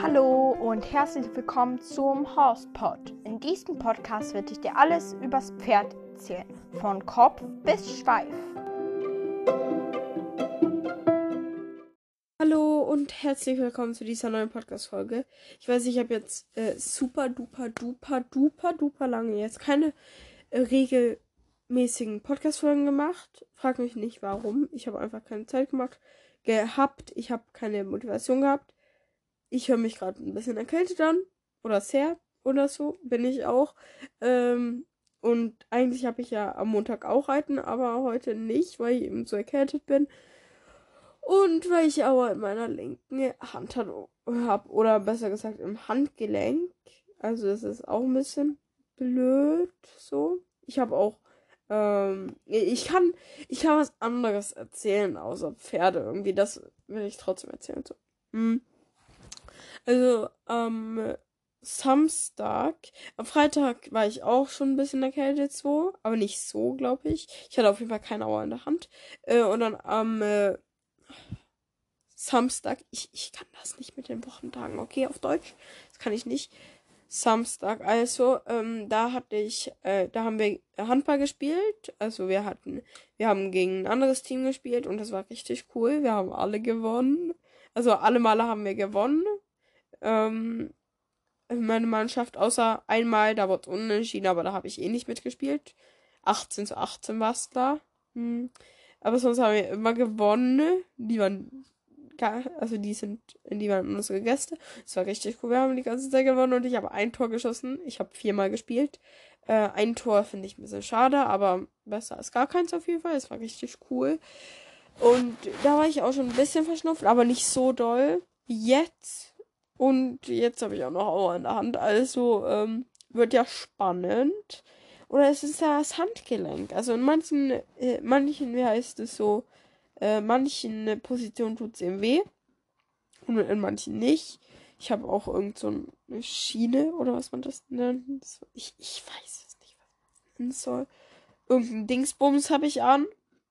Hallo und herzlich willkommen zum Horsepod. In diesem Podcast werde ich dir alles übers Pferd erzählen, von Kopf bis Schweif. Hallo und herzlich willkommen zu dieser neuen Podcast-Folge. Ich weiß, ich habe jetzt äh, super duper duper duper duper lange jetzt keine äh, regelmäßigen Podcast-Folgen gemacht. Frag mich nicht warum. Ich habe einfach keine Zeit gemacht gehabt. Ich habe keine Motivation gehabt. Ich höre mich gerade ein bisschen erkältet an. Oder sehr oder so. Bin ich auch. Ähm, und eigentlich habe ich ja am Montag auch reiten, aber heute nicht, weil ich eben so erkältet bin. Und weil ich Aua in meiner linken Hand habe, oder besser gesagt im Handgelenk. Also das ist auch ein bisschen blöd so. Ich habe auch, ähm, ich kann, ich kann was anderes erzählen, außer Pferde irgendwie. Das will ich trotzdem erzählen. So. Hm. Also am ähm, Samstag, am Freitag war ich auch schon ein bisschen erkältet so, aber nicht so, glaube ich. Ich hatte auf jeden Fall keine Aua in der Hand. Äh, und dann am äh, Samstag, ich, ich kann das nicht mit den Wochentagen, okay, auf Deutsch. Das kann ich nicht. Samstag, also, ähm, da hatte ich, äh, da haben wir Handball gespielt. Also wir hatten, wir haben gegen ein anderes Team gespielt und das war richtig cool. Wir haben alle gewonnen. Also alle Male haben wir gewonnen. Ähm, meine Mannschaft, außer einmal, da wurde unentschieden, aber da habe ich eh nicht mitgespielt. 18 zu 18 war es da. Hm. Aber sonst haben wir immer gewonnen. Die waren also die sind, die waren unsere Gäste. Es war richtig cool. Wir haben die ganze Zeit gewonnen und ich habe ein Tor geschossen. Ich habe viermal gespielt. Äh, ein Tor finde ich ein bisschen schade, aber besser als gar keins auf jeden Fall. Es war richtig cool. Und da war ich auch schon ein bisschen verschnupft, aber nicht so doll. Jetzt. Und jetzt habe ich auch noch Aua in der Hand. Also ähm, wird ja spannend. Oder es ist ja das Handgelenk. Also in manchen, äh, manchen, wie heißt es so, äh, manchen Positionen tut es eben weh. Und in manchen nicht. Ich habe auch irgend so eine Schiene oder was man das nennt. Ich, ich weiß es nicht, was man nennen soll. Irgendein Dingsbums habe ich an.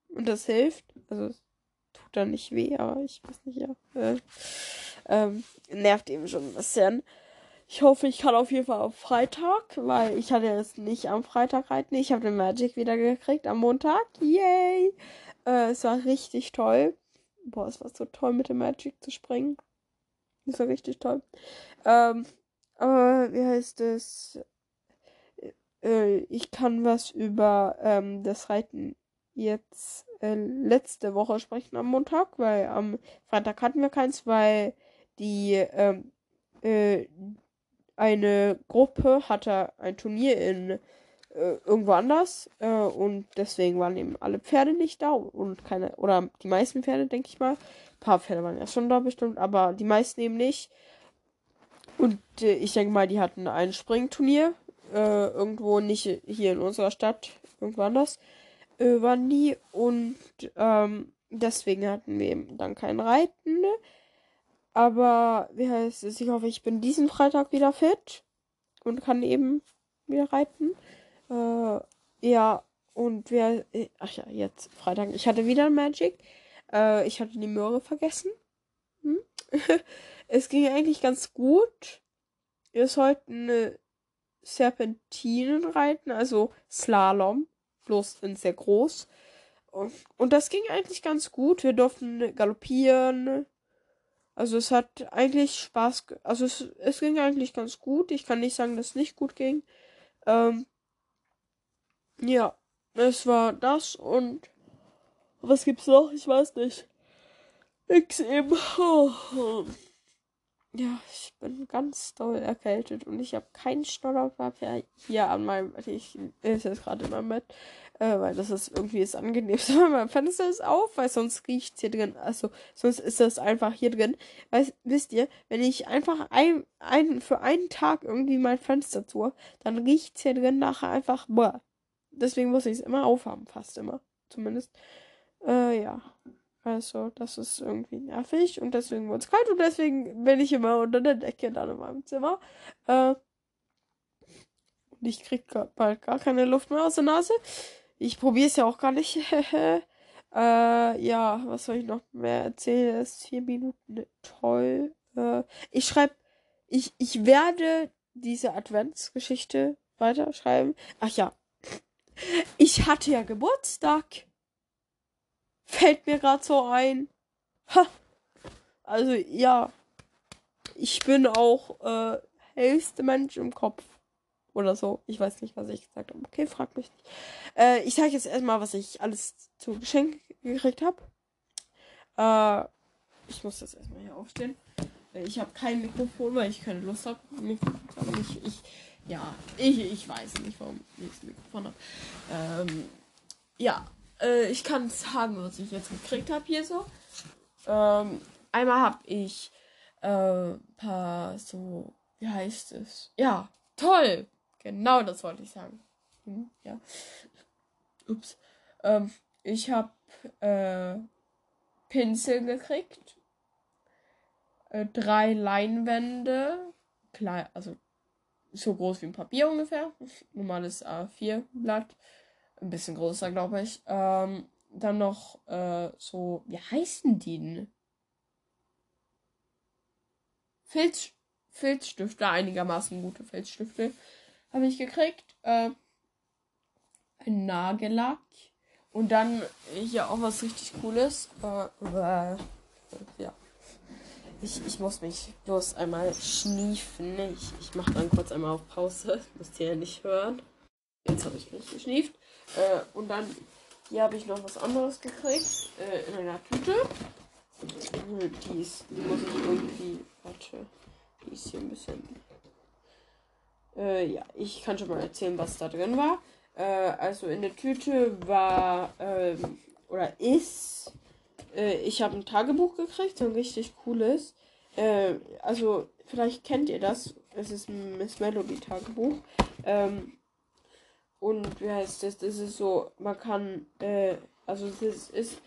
Und das hilft. Also tut dann nicht weh, aber ich weiß nicht, ja. Äh, ähm, nervt eben schon ein bisschen. Ich hoffe, ich kann auf jeden Fall auf Freitag, weil ich hatte es nicht am Freitag reiten. Ich habe den Magic wieder gekriegt am Montag. Yay! Äh, es war richtig toll. Boah, es war so toll mit dem Magic zu springen. Es war richtig toll. Ähm, aber wie heißt es? Äh, ich kann was über ähm, das Reiten jetzt äh, letzte Woche sprechen am Montag, weil am Freitag hatten wir keins, weil die ähm, äh, eine Gruppe hatte ein Turnier in äh, irgendwo anders. Äh, und deswegen waren eben alle Pferde nicht da und keine, oder die meisten Pferde, denke ich mal. Ein paar Pferde waren ja schon da bestimmt, aber die meisten eben nicht. Und äh, ich denke mal, die hatten ein Springturnier. Äh, irgendwo nicht hier in unserer Stadt, irgendwo anders. Äh, waren die. Und ähm, deswegen hatten wir eben dann kein Reiten. Aber wie heißt es? Ich hoffe, ich bin diesen Freitag wieder fit und kann eben wieder reiten. Äh, ja, und wer. Ach ja, jetzt Freitag. Ich hatte wieder Magic. Äh, ich hatte die Möhre vergessen. Hm? es ging eigentlich ganz gut. Wir sollten eine Serpentinen reiten, also Slalom. Bloß in sehr groß. Und, und das ging eigentlich ganz gut. Wir durften galoppieren. Also es hat eigentlich Spaß. Also es, es ging eigentlich ganz gut. Ich kann nicht sagen, dass es nicht gut ging. Ähm, ja, es war das und was gibt's noch? Ich weiß nicht. Nix eben. Oh. Ja, ich bin ganz doll erkältet und ich habe keinen Schnodderpapier hier an meinem. Ich ist jetzt gerade in meinem Bett, äh, weil das ist irgendwie das angenehmste. mein Fenster ist auf, weil sonst riecht's hier drin. Also sonst ist das einfach hier drin. Weißt, wisst ihr, wenn ich einfach ein, ein für einen Tag irgendwie mein Fenster zu, dann riecht's hier drin nachher einfach. Boah, deswegen muss ich es immer aufhaben, fast immer. Zumindest. Äh, ja. Also, das ist irgendwie nervig und deswegen wird es kalt und deswegen bin ich immer unter der Decke dann in meinem Zimmer. Äh, und ich krieg bald gar keine Luft mehr aus der Nase. Ich probiere es ja auch gar nicht. Äh, ja, was soll ich noch mehr erzählen? Es ist vier Minuten toll. Äh, ich schreibe, ich, ich werde diese Adventsgeschichte weiterschreiben. Ach ja. Ich hatte ja Geburtstag. Fällt mir gerade so ein. Ha. Also ja. Ich bin auch äh, hellste Mensch im Kopf. Oder so. Ich weiß nicht, was ich gesagt habe. Okay, frag mich nicht. Äh, ich sage jetzt erstmal, was ich alles zu Geschenk gekriegt habe. Äh, ich muss das erstmal hier aufstehen. Ich habe kein Mikrofon, weil ich keine Lust habe. Ich, ich, ja, ich, ich weiß nicht, warum ich das Mikrofon habe. Ähm, ja, äh, ich kann sagen, was ich jetzt gekriegt habe hier so. Ähm, einmal habe ich äh, paar so, wie heißt es? Ja, toll! Genau das wollte ich sagen. Hm, ja. Ups. Ähm, ich habe äh, Pinsel gekriegt. Äh, drei Leinwände. Klein, also so groß wie ein Papier ungefähr. Normales A4-Blatt. Ein bisschen größer, glaube ich. Ähm, dann noch äh, so, wie heißen die denn? Filz, Filzstifte, einigermaßen gute Filzstifte habe ich gekriegt. Äh, ein Nagellack. Und dann hier auch was richtig Cooles. Äh, äh, ja. Ich, ich muss mich bloß einmal schniefen. Ich, ich mache dann kurz einmal auf Pause. Müsst ihr ja nicht hören. Jetzt habe ich mich geschnieft. Äh, und dann hier habe ich noch was anderes gekriegt. Äh, in einer Tüte. Die, ist, die muss ich irgendwie. Warte. Die ist hier ein bisschen äh, ja, ich kann schon mal erzählen, was da drin war. Äh, also in der Tüte war ähm, oder ist. Äh, ich habe ein Tagebuch gekriegt, so ein richtig cooles. Äh, also vielleicht kennt ihr das. Es ist ein Miss Melody Tagebuch. Ähm, und wie heißt das? Das ist so, man kann, äh, also das ist,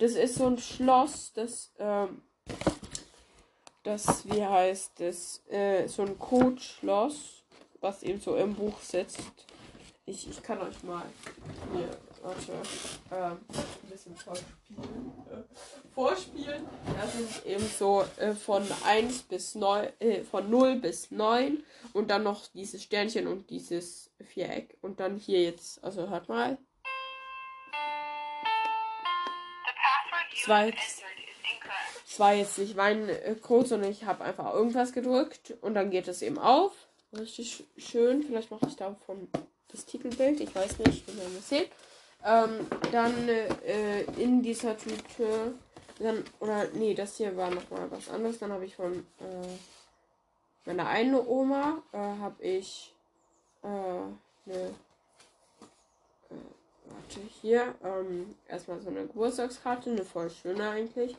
das ist so ein Schloss, das, ähm, das, wie heißt das, äh, so ein Codeschloss was eben so im Buch sitzt. Ich, ich kann euch mal hier, warte, ähm, ein bisschen vorspielen. Äh, vorspielen. Das ist eben so äh, von 1 bis 9, äh, von 0 bis 9 und dann noch dieses Sternchen und dieses Viereck. Und dann hier jetzt, also hört mal. Zwei, war jetzt nicht mein äh, Code, sondern ich habe einfach irgendwas gedrückt und dann geht es eben auf. Richtig schön. Vielleicht mache ich davon das Titelbild. Ich weiß nicht, wie man das sieht. Ähm, dann äh, in dieser Tüte. Dann, oder nee, das hier war nochmal was anderes. Dann habe ich von äh, meiner einen Oma äh, habe ich äh, eine äh, warte hier ähm, erstmal so eine Geburtstagskarte, eine voll schöne eigentlich.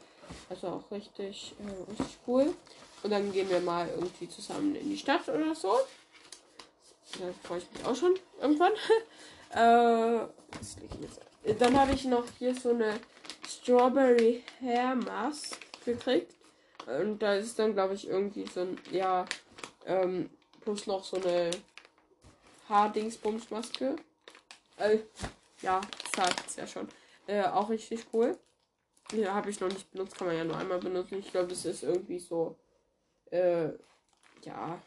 Also auch richtig, äh, richtig cool. Und dann gehen wir mal irgendwie zusammen in die Stadt oder so. Da freue ich mich auch schon irgendwann. äh, dann habe ich noch hier so eine Strawberry Hair Mask gekriegt. Und da ist dann, glaube ich, irgendwie so ein, ja, ähm, plus noch so eine Haardingsbumsmaske. Äh, ja, sagt es ja schon. Äh, auch richtig cool. Ja, habe ich noch nicht benutzt, kann man ja nur einmal benutzen. Ich glaube, das ist irgendwie so äh, ja,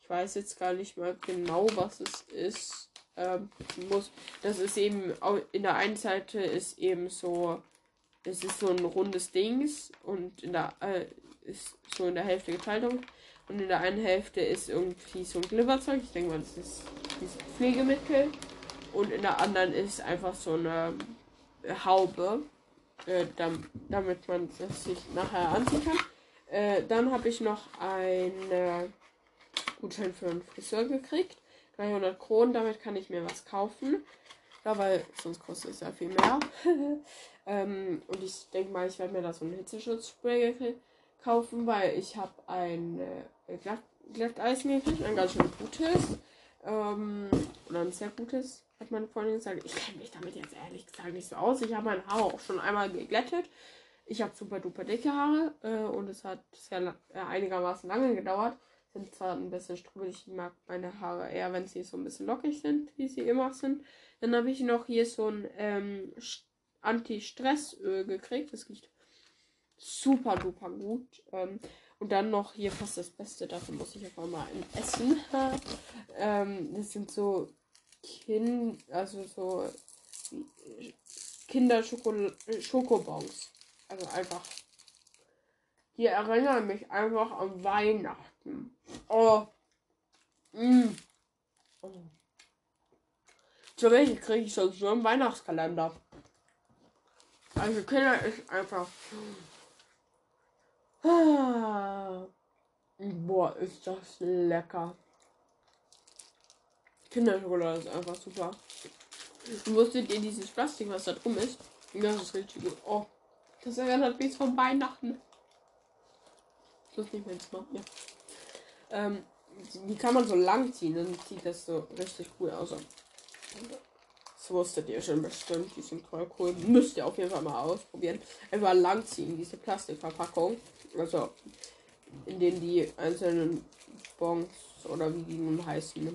ich weiß jetzt gar nicht mal genau, was es ist. Ähm, muss, das ist eben, in der einen Seite ist eben so, es ist so ein rundes Dings und in der, äh, ist so in der Hälfte geteilt und in der einen Hälfte ist irgendwie so ein Glibberzeug. Ich denke mal, das ist dieses Pflegemittel. Und in der anderen ist einfach so eine Haube, äh, damit man es sich nachher anziehen kann. Äh, dann habe ich noch einen äh, Gutschein für einen Friseur gekriegt. 300 Kronen, damit kann ich mir was kaufen. Ja, weil sonst kostet es ja viel mehr. ähm, und ich denke mal, ich werde mir da so ein Hitzeschutzspray kaufen, weil ich habe ein äh, Glatt gekriegt, ein ganz schön gutes. Ähm, oder ein sehr gutes, hat meine Freundin gesagt. Ich kenne mich damit jetzt ehrlich gesagt nicht so aus. Ich habe mein Haar auch schon einmal geglättet. Ich habe super duper dicke Haare äh, und es hat sehr äh, einigermaßen lange gedauert. Sind zwar ein bisschen strubbelig, ich mag meine Haare eher, wenn sie so ein bisschen lockig sind, wie sie immer sind. Dann habe ich noch hier so ein ähm, Anti-Stressöl gekriegt. Das riecht super duper gut. Ähm, und dann noch hier fast das Beste, dafür muss ich einfach mal Essen. ähm, das sind so Kind, also so Kinder-Schokobons. Also einfach. Die erinnern mich einfach an Weihnachten. Oh. Mm. oh. So welche kriege ich sonst nur im Weihnachtskalender. Also Kinder ist einfach. Ah. Boah, ist das lecker. Kinderschokolade ist einfach super. Wusstet ihr dieses Plastik, was da drum ist? Das ist richtig gut. Oh, das erinnert mich von Weihnachten. Das ist nicht mehr Zimmer. Ja. Ähm, die kann man so lang ziehen, dann sieht das so richtig cool aus. Das wusstet ihr schon bestimmt. Die sind voll cool. Müsst ihr auf jeden Fall mal ausprobieren. Einfach lang ziehen, diese Plastikverpackung. Also, in denen die einzelnen Bons oder wie die nun heißen,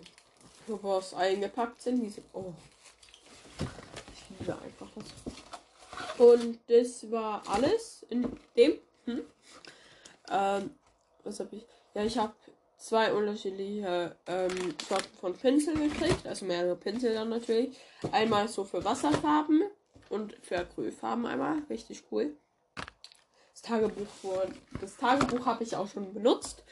was eingepackt sind. Diese, oh, ich liebe einfach das. Und das war alles in dem. Hm? Ähm, was habe ich? Ja, ich habe zwei unterschiedliche ähm, Sorten von Pinsel gekriegt, also mehrere Pinsel dann natürlich. Einmal so für Wasserfarben und für Acrylfarben einmal, richtig cool. Das Tagebuch, das Tagebuch habe ich auch schon benutzt.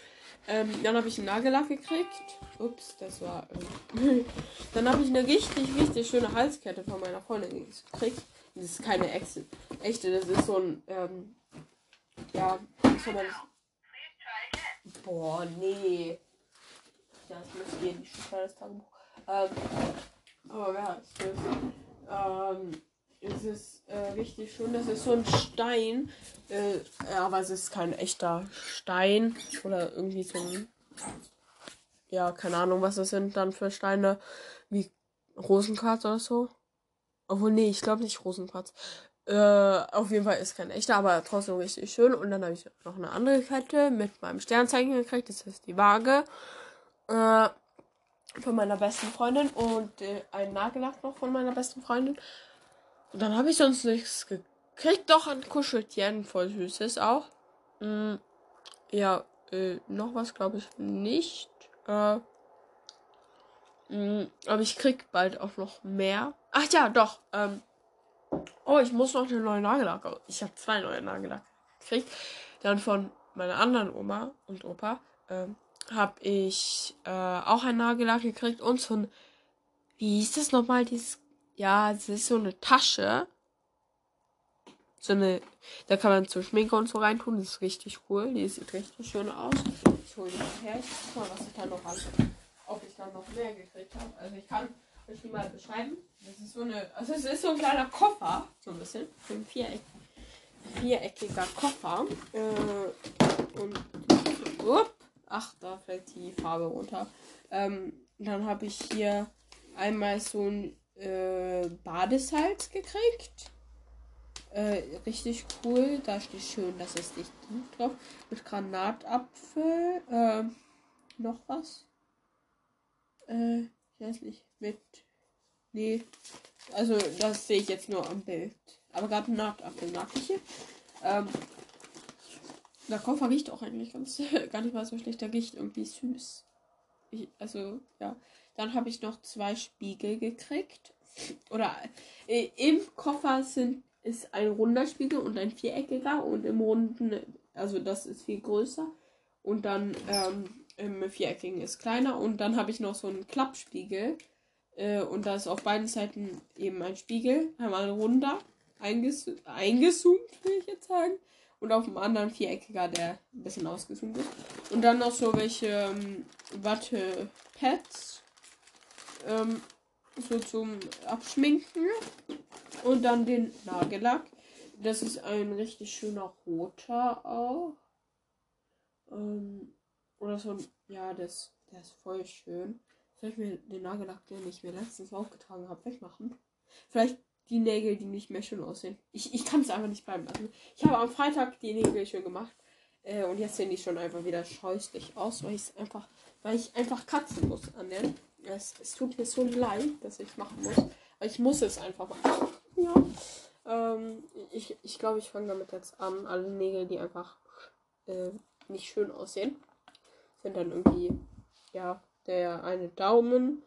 Ähm, dann habe ich einen Nagellack gekriegt. Ups, das war. Ähm, dann habe ich eine richtig, richtig schöne Halskette von meiner Freundin gekriegt. Das ist keine Ex echte, das ist so ein. Ähm, ja, was soll man das? Boah, nee. Ja, das muss gehen, ich schreibe das Tagebuch. Ähm, aber wer heißt das? Ähm, es ist äh, richtig schön. Das ist so ein Stein. Äh, aber es ist kein echter Stein. Oder irgendwie so ein. Ja, keine Ahnung, was das sind dann für Steine. Wie Rosenquarz oder so. Obwohl, nee, ich glaube nicht Rosenquarz. Äh, auf jeden Fall ist kein echter, aber trotzdem richtig schön. Und dann habe ich noch eine andere Kette mit meinem Sternzeichen gekriegt. Das ist die Waage. Äh, von meiner besten Freundin. Und äh, ein Nagellack noch von meiner besten Freundin. Und dann habe ich sonst nichts gekriegt. Doch ein Kuscheltier, voll süßes auch. Mm, ja, äh, noch was glaube ich nicht. Äh, mh, aber ich krieg bald auch noch mehr. Ach ja, doch. Ähm, oh, ich muss noch eine neue Nagellack. Ich habe zwei neue Nagellack gekriegt. Dann von meiner anderen Oma und Opa ähm, habe ich äh, auch ein Nagellack gekriegt und so ein, wie hieß das nochmal, dieses ja, es ist so eine Tasche. So eine, da kann man so Schminke und so reintun. Das ist richtig cool. Die sieht richtig schön aus. Ich hole die mal her. Ich guck mal, was ich da noch habe. Ob ich da noch mehr gekriegt habe. Also ich kann euch die mal beschreiben. Das ist so eine, also es ist so ein kleiner Koffer. So ein bisschen. So ein Viereck, viereckiger Koffer. Äh, und, up, ach, da fällt die Farbe runter. Ähm, dann habe ich hier einmal so ein äh, Badesalz gekriegt. Äh, richtig cool. Da steht schön, dass es nicht gut drauf. Mit Granatapfel. Äh, noch was? Äh, ich weiß nicht. Mit. Nee. Also, das sehe ich jetzt nur am Bild. Aber Granatapfel mag ich hier. Ähm, der Koffer riecht auch eigentlich ganz gar nicht mal so schlecht. Der riecht irgendwie süß. Ich, also, ja. Dann habe ich noch zwei Spiegel gekriegt. Oder äh, im Koffer sind, ist ein runder Spiegel und ein viereckiger. Und im runden, also das ist viel größer. Und dann ähm, im viereckigen ist kleiner. Und dann habe ich noch so einen Klappspiegel. Äh, und da ist auf beiden Seiten eben ein Spiegel. Einmal ein runder, einges eingezoomt, will ich jetzt sagen und auf dem anderen viereckiger, der ein bisschen ausgezoomt ist. Und dann noch so welche ähm, Wattepads ähm, so zum Abschminken. Und dann den Nagellack. Das ist ein richtig schöner roter auch. Ähm, oder so ein, ja, das, der ist voll schön. Soll ich mir den Nagellack, den ich mir letztens aufgetragen habe, wegmachen? Vielleicht die Nägel, die nicht mehr schön aussehen. Ich, ich kann es einfach nicht bleiben lassen. Ich habe am Freitag die Nägel schön gemacht. Äh, und jetzt sehen die schon einfach wieder scheußlich aus, weil ich einfach, weil ich einfach katzen muss an den. Es, es tut mir so leid, dass ich machen muss. Aber ich muss es einfach machen. Ja. Ähm, ich glaube, ich, glaub, ich fange damit jetzt an. Alle Nägel, die einfach äh, nicht schön aussehen, sind dann irgendwie, ja, der eine Daumen,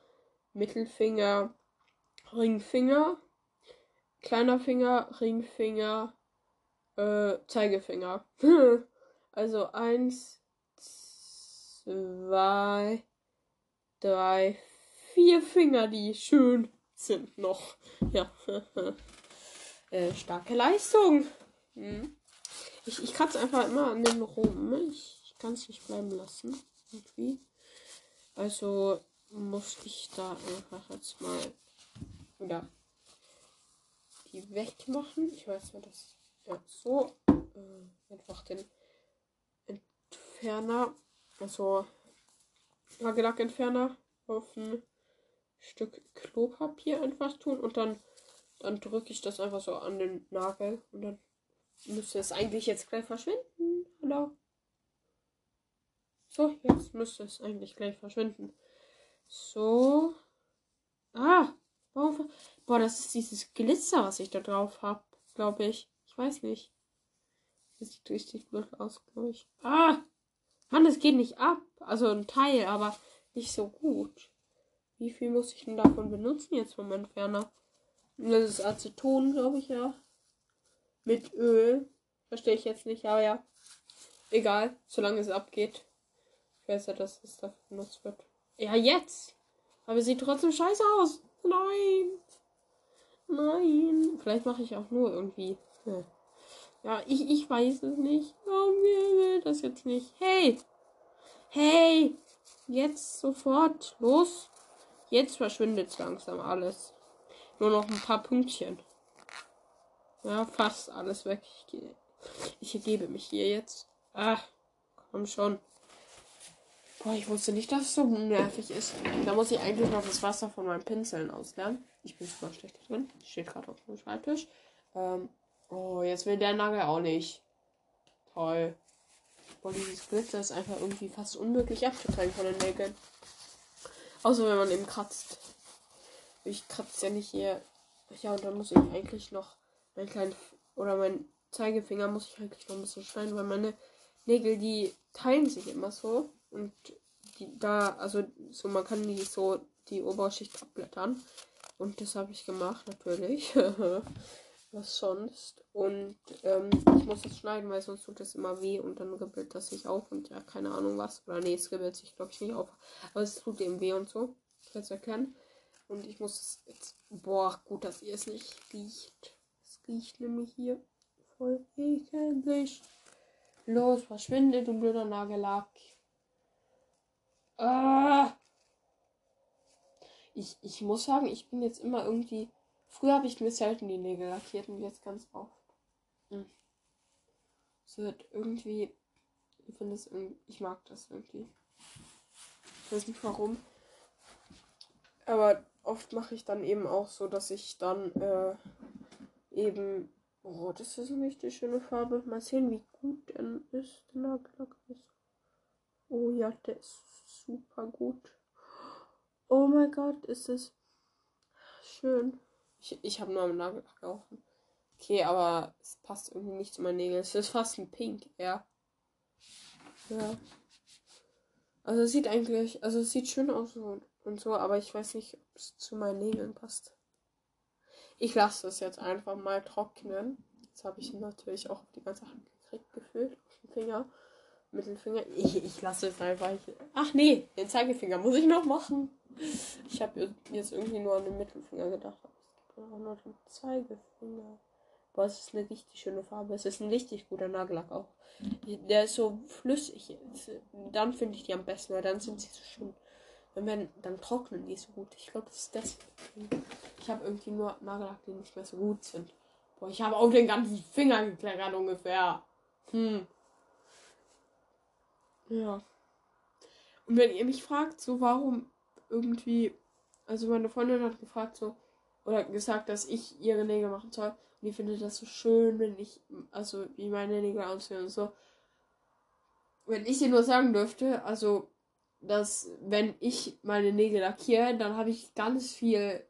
Mittelfinger, Ringfinger, kleiner Finger, Ringfinger, äh, Zeigefinger. also eins, zwei, drei, vier Finger, die schön sind noch. Ja. äh, starke Leistung. Hm. Ich, ich kratze einfach immer an den rum. Ich, es nicht bleiben lassen. Irgendwie. Also muss ich da einfach jetzt mal wieder die wegmachen. Ich weiß nicht, das ja so äh, einfach den Entferner, also Nagellackentferner auf ein Stück Klopapier einfach tun und dann dann drücke ich das einfach so an den Nagel und dann müsste es eigentlich jetzt gleich verschwinden. Hallo. So, jetzt müsste es eigentlich gleich verschwinden. So. Ah, warum? Boah, das ist dieses Glitzer, was ich da drauf habe, glaube ich. Ich weiß nicht. Das sieht richtig blöd aus, glaube ich. Ah! Mann, das geht nicht ab. Also ein Teil, aber nicht so gut. Wie viel muss ich denn davon benutzen jetzt vom Entferner? Das ist Aceton, glaube ich, ja. Mit Öl. Verstehe ich jetzt nicht, aber ja. Egal, solange es abgeht. Ich weiß ja, dass es dafür benutzt wird. Ja, jetzt! Aber sieht trotzdem scheiße aus. Nein! Nein! Vielleicht mache ich auch nur irgendwie. Ja, ja ich, ich weiß es nicht. Warum will das jetzt nicht? Hey! Hey! Jetzt sofort. Los! Jetzt verschwindet langsam alles. Nur noch ein paar Pünktchen. Ja, fast alles weg. Ich, ich ergebe mich hier jetzt. Ah, komm schon. Boah, ich wusste nicht, dass es so nervig ist. Da muss ich eigentlich noch das Wasser von meinen Pinseln auslernen. Ich bin super schlecht drin. Steht gerade auf dem Schreibtisch. Ähm, oh, jetzt will der Nagel auch nicht. Toll. Boah, dieses Glitzer ist einfach irgendwie fast unmöglich abzutrennen von den Nägeln. Außer wenn man eben kratzt. Ich kratze ja nicht hier. Ja, und dann muss ich eigentlich noch mein kleinen oder mein Zeigefinger muss ich eigentlich noch ein bisschen schneiden, weil meine Nägel, die teilen sich immer so. Und die da, also so, man kann die so die Oberschicht abblättern. Und das habe ich gemacht, natürlich. Was sonst? Und ähm, ich muss es schneiden, weil sonst tut es immer weh und dann ribbelt das sich auf und ja, keine Ahnung was. Oder nee, es ribbelt sich, glaube ich, nicht auf. Aber es tut eben weh und so. Ich kann es erklären. Und ich muss es jetzt. Boah, gut, dass ihr es nicht riecht. Es riecht nämlich hier voll ekelig. Los, verschwinde, du blöder Nagellack. Ah. Ich, ich muss sagen, ich bin jetzt immer irgendwie. Früher habe ich mir selten die Nägel lackiert und jetzt ganz oft. Hm. Es wird irgendwie. Ich finde es irgendwie. Ich mag das irgendwie. Ich weiß nicht warum. Aber oft mache ich dann eben auch so, dass ich dann äh, eben. Oh, das ist eine richtig schöne Farbe. Mal sehen, wie gut der ist. Der Nagellack ist. Oh ja, der ist super gut. Oh mein Gott, ist es schön. Ich, ich habe nur am Nagellack gerochen. Okay, aber es passt irgendwie nicht zu meinen Nägeln. Es ist fast ein Pink, ja. Ja. Also es sieht eigentlich, also es sieht schön aus und, und so, aber ich weiß nicht, ob es zu meinen Nägeln passt. Ich lasse es jetzt einfach mal trocknen. Jetzt habe ich natürlich auch die ganze Hand gekriegt, gefühlt, auf den Finger. Mittelfinger. Ich, ich lasse es einfach. Ich, ach nee, den Zeigefinger muss ich noch machen. Ich habe jetzt irgendwie nur an den Mittelfinger gedacht. Es gibt auch noch den Zeigefinger. Boah, es ist eine richtig schöne Farbe. Es ist ein richtig guter Nagellack auch. Der ist so flüssig. Dann finde ich die am besten, weil dann sind sie so schön. Wenn wir, dann trocknen die so gut. Ich glaube, das ist das. Ich habe irgendwie nur Nagellack, die nicht mehr so gut sind. Boah, ich habe auch den ganzen Finger gekleckert ungefähr. Hm. Ja. Und wenn ihr mich fragt, so warum irgendwie, also meine Freundin hat gefragt so, oder gesagt, dass ich ihre Nägel machen soll. Und ich finde das so schön, wenn ich, also wie meine Nägel aussehen und so. Wenn ich ihr nur sagen dürfte, also, dass wenn ich meine Nägel lackiere, dann habe ich ganz viel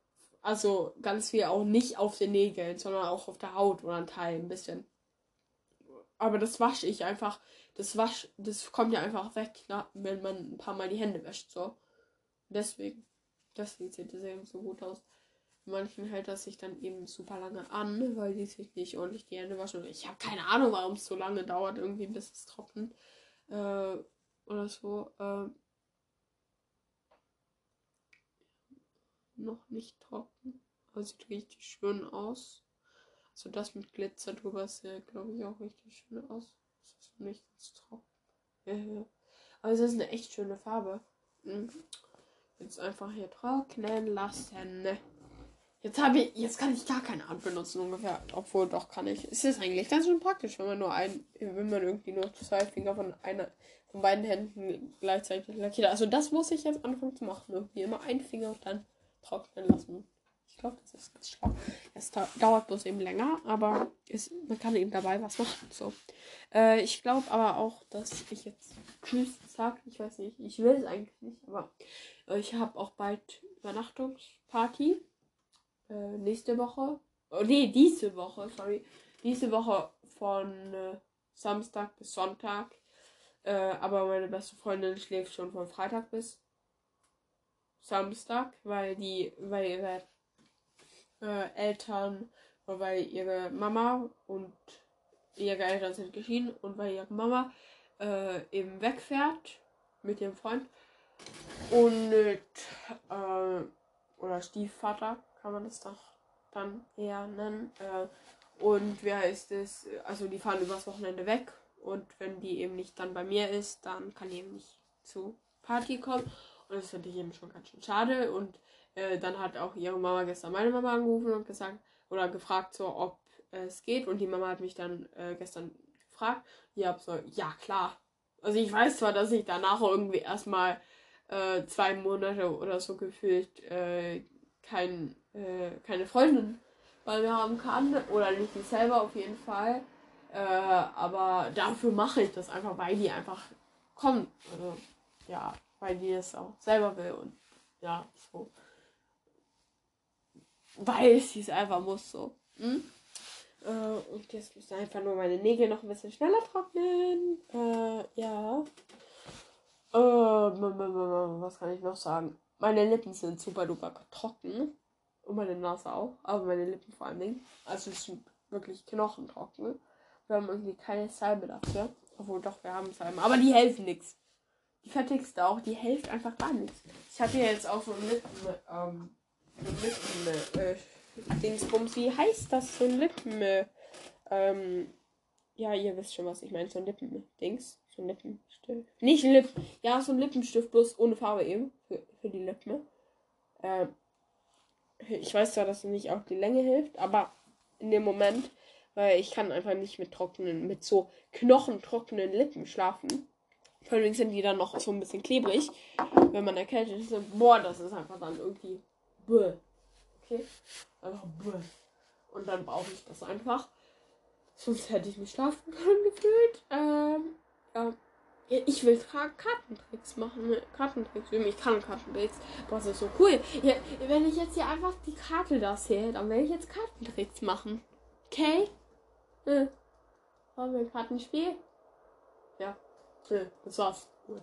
Also ganz viel auch nicht auf den Nägeln, sondern auch auf der Haut oder ein Teil ein bisschen. Aber das wasche ich einfach. Das wasch, das kommt ja einfach weg, na, wenn man ein paar Mal die Hände wäscht. So. Deswegen. Deswegen sieht das eben so gut aus. Manchen hält das sich dann eben super lange an, weil die sich nicht ordentlich die Hände waschen. Ich habe keine Ahnung, warum es so lange dauert, irgendwie bis es trocknet. Äh, oder so. Äh, noch nicht trocken. Aber sieht richtig schön aus. Also das mit Glitzer drüber sieht, glaube ich, auch richtig schön aus. Das ist nicht ganz trocken. Äh, aber es ist eine echt schöne Farbe. Mhm. Jetzt einfach hier trocknen lassen. Jetzt habe ich, jetzt kann ich gar keine Hand benutzen ungefähr. Obwohl doch kann ich. Es ist eigentlich ganz schön praktisch, wenn man nur ein, wenn man irgendwie nur zwei Finger von einer, von beiden Händen gleichzeitig lackiert. Also das muss ich jetzt anfangen zu machen. Irgendwie immer ein Finger und dann trocknen lassen. Ich glaube, das ist ganz schlau. Es dauert bloß eben länger, aber ist, man kann eben dabei was machen. So. Äh, ich glaube aber auch, dass ich jetzt Tschüss sage. Ich weiß nicht, ich will es eigentlich nicht, aber äh, ich habe auch bald Übernachtungsparty äh, nächste Woche. Oh, nee, diese Woche, sorry. Diese Woche von äh, Samstag bis Sonntag. Äh, aber meine beste Freundin schläft schon von Freitag bis Samstag, weil die, weil ihre äh, Eltern, weil ihre Mama und ihre Eltern sind geschieden und weil ihre Mama äh, eben wegfährt mit ihrem Freund und äh, oder Stiefvater kann man das doch dann eher nennen. Äh, und wie heißt es? Also die fahren übers Wochenende weg und wenn die eben nicht dann bei mir ist, dann kann die eben nicht zu Party kommen. Und das finde ich eben schon ganz schön schade. Und äh, dann hat auch ihre Mama gestern meine Mama angerufen und gesagt oder gefragt, so ob es geht. Und die Mama hat mich dann äh, gestern gefragt. Ich habe so, ja klar. Also ich weiß zwar, dass ich danach irgendwie erstmal äh, zwei Monate oder so gefühlt äh, kein äh, keine Freundin bei mir haben kann. Oder nicht ich selber auf jeden Fall. Äh, aber dafür mache ich das einfach, weil die einfach kommt. Also, ja, weil die es auch selber will und ja, so. Weil sie es einfach muss so. Hm? Äh, und jetzt müssen einfach nur meine Nägel noch ein bisschen schneller trocknen. Äh, ja. Äh, was kann ich noch sagen? Meine Lippen sind super duper trocken. Und meine Nase auch. Aber meine Lippen vor allen Dingen. Also es sind wirklich knochentrocken. Wir haben irgendwie keine Salbe dafür. Obwohl doch, wir haben Salben. Aber die helfen nichts. Die fertigste auch, die hilft einfach gar nichts. Ich habe hier jetzt auch so ein Lippen, ähm, Lippen, äh, Dingsbums, wie heißt das? So ein Lippen, ähm, ja, ihr wisst schon, was ich meine. So ein Lippen-Dings. So ein Lippenstift. Nicht ein Lippen. Ja, so ein Lippenstift, bloß ohne Farbe eben. Für, für die Lippen. Ähm, ich weiß zwar, dass es nicht auch die Länge hilft, aber in dem Moment, weil ich kann einfach nicht mit trockenen, mit so knochentrockenen Lippen schlafen. Vor allem sind die dann noch so ein bisschen klebrig, wenn man erkältet ist. Boah, das ist einfach dann irgendwie. Bäh. Okay? Einfach bäh. Und dann brauche ich das einfach. Sonst hätte ich nicht schlafen können gefühlt. Ähm, ja. Ich will Kartentricks machen. Kartentricks üben. Ich kann Kartentricks. Boah, das ist so cool. Ja, wenn ich jetzt hier einfach die Karte da sehe, dann will ich jetzt Kartentricks machen. Okay? Äh. Wollen wir ein Kartenspiel? Ja. Äh, das war's. Cool.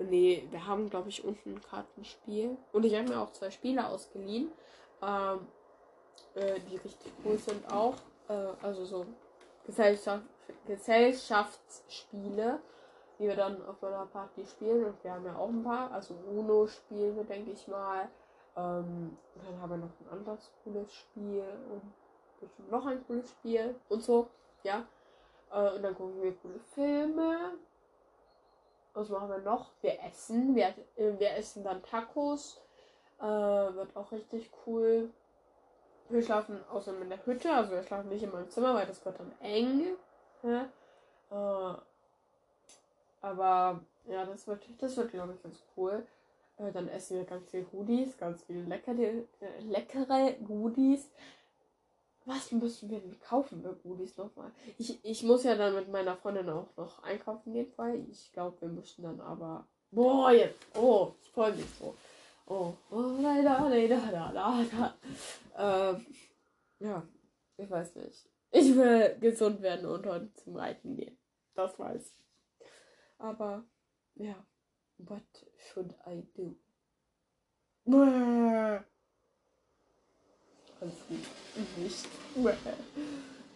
Nee, wir haben, glaube ich, unten ein Kartenspiel. Und ich habe mir auch zwei Spiele ausgeliehen. Ähm, äh, die richtig cool sind auch. Äh, also so Gesellschaft, Gesellschaftsspiele die wir dann auf meiner Party spielen. Und wir haben ja auch ein paar. Also Uno spielen wir, denke ich mal. Ähm, und dann haben wir noch ein anderes cooles Spiel und noch ein cooles Spiel und so. Ja. Äh, und dann gucken wir coole Filme. Was machen wir noch? Wir essen. Wir, äh, wir essen dann Tacos. Äh, wird auch richtig cool. Wir schlafen außerdem in der Hütte. Also wir schlafen nicht in meinem Zimmer, weil das wird dann eng. Ja? Äh, aber ja, das wird, das wird glaube ich, ganz cool. Äh, dann essen wir ganz viel Goodies, ganz viele leckere, leckere Goodies. Was müssen wir denn kaufen für Goodies nochmal? Ich, ich muss ja dann mit meiner Freundin auch noch einkaufen gehen, weil ich glaube, wir müssen dann aber. Boah, jetzt. Oh, ich freue mich so Oh, oh, leider, leider, da, da, da. Ähm, ja, ich weiß nicht. Ich will gesund werden und heute zum Reiten gehen. Das weiß ich. Aber, ja, what should I do? Alles gut. Nicht.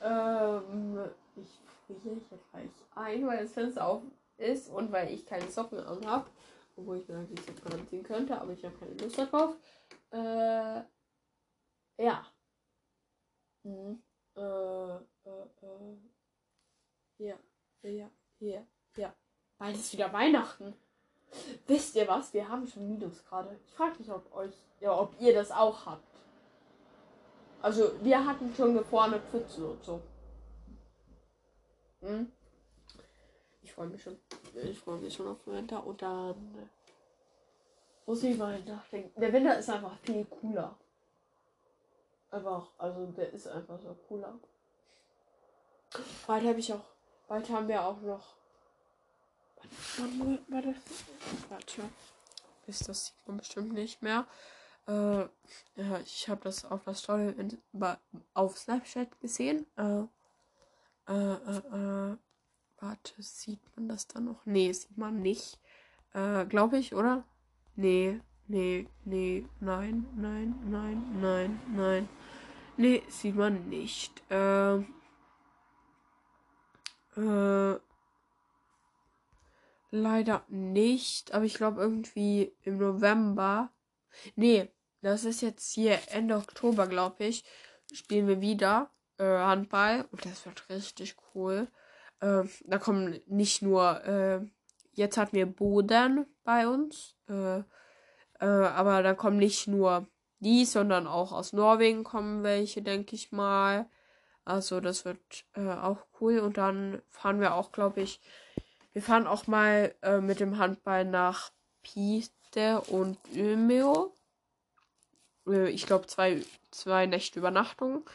ähm, ich friere hier gleich ein, weil das Fenster auf ist und weil ich keine Socken an habe. Obwohl ich mir eigentlich Socken anziehen könnte, aber ich habe keine Lust darauf. Äh, ja. Mhm. Äh, äh, äh. Ja, ja, ja, ja. Bald ist wieder Weihnachten. Wisst ihr was? Wir haben schon Minus gerade. Ich frage mich, ob euch, ja, ob ihr das auch habt. Also, wir hatten schon eine vorne Pfütze und so. Hm? Ich freue mich schon. Ich freue mich schon auf den Winter und dann muss ich mal nachdenken. Der Winter ist einfach viel cooler. Einfach, also der ist einfach so cooler. Bald habe ich auch, bald haben wir auch noch. Wann war das? Warte. Ist das sieht man bestimmt nicht mehr. Äh, ja, ich habe das auf der Story auf Snapchat gesehen. Äh, äh, äh, äh, warte, sieht man das dann noch? Nee, sieht man nicht. Äh, glaube ich, oder? Nee, nee, nee, nein, nein, nein, nein, nein. Nee, sieht man nicht. Äh, äh, leider nicht, aber ich glaube irgendwie im November. Nee, das ist jetzt hier Ende Oktober, glaube ich. Spielen wir wieder äh, Handball und das wird richtig cool. Äh, da kommen nicht nur, äh, jetzt hatten wir Boden bei uns, äh, äh, aber da kommen nicht nur die, sondern auch aus Norwegen kommen welche, denke ich mal. Also das wird äh, auch cool und dann fahren wir auch, glaube ich, wir fahren auch mal mit dem Handball nach Piste und Umeå. ich glaube zwei, zwei Nächte Übernachtung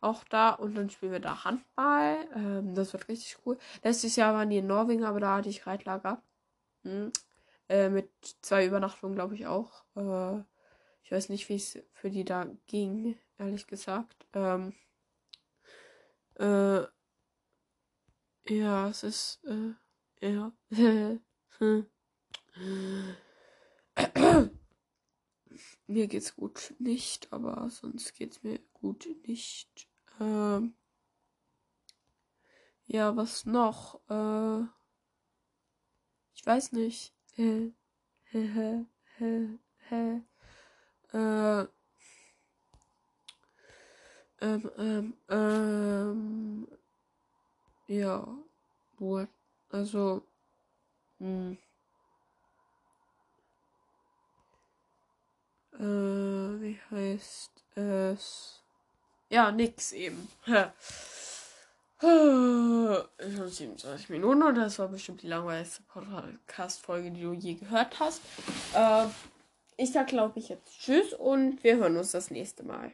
auch da und dann spielen wir da Handball. Ähm, das wird richtig cool. Letztes Jahr waren die in Norwegen, aber da hatte ich Reitlager. Hm. Äh, mit zwei Übernachtungen, glaube ich auch. Äh, ich weiß nicht, wie es für die da ging, ehrlich gesagt. Ähm, äh, ja, es ist, äh, ja. mir geht's gut nicht, aber sonst geht's mir gut nicht. Ähm, ja, was noch? Äh, ich weiß nicht. Äh, äh, äh, äh, äh, ähm, ähm, ähm, ja, wohl. Also, mh. Äh, wie heißt es? Ja, nix eben. Schon 27 Minuten und das war bestimmt die langweiligste Podcast-Folge, die du je gehört hast. Äh, ich sag, glaube ich, jetzt Tschüss und wir hören uns das nächste Mal.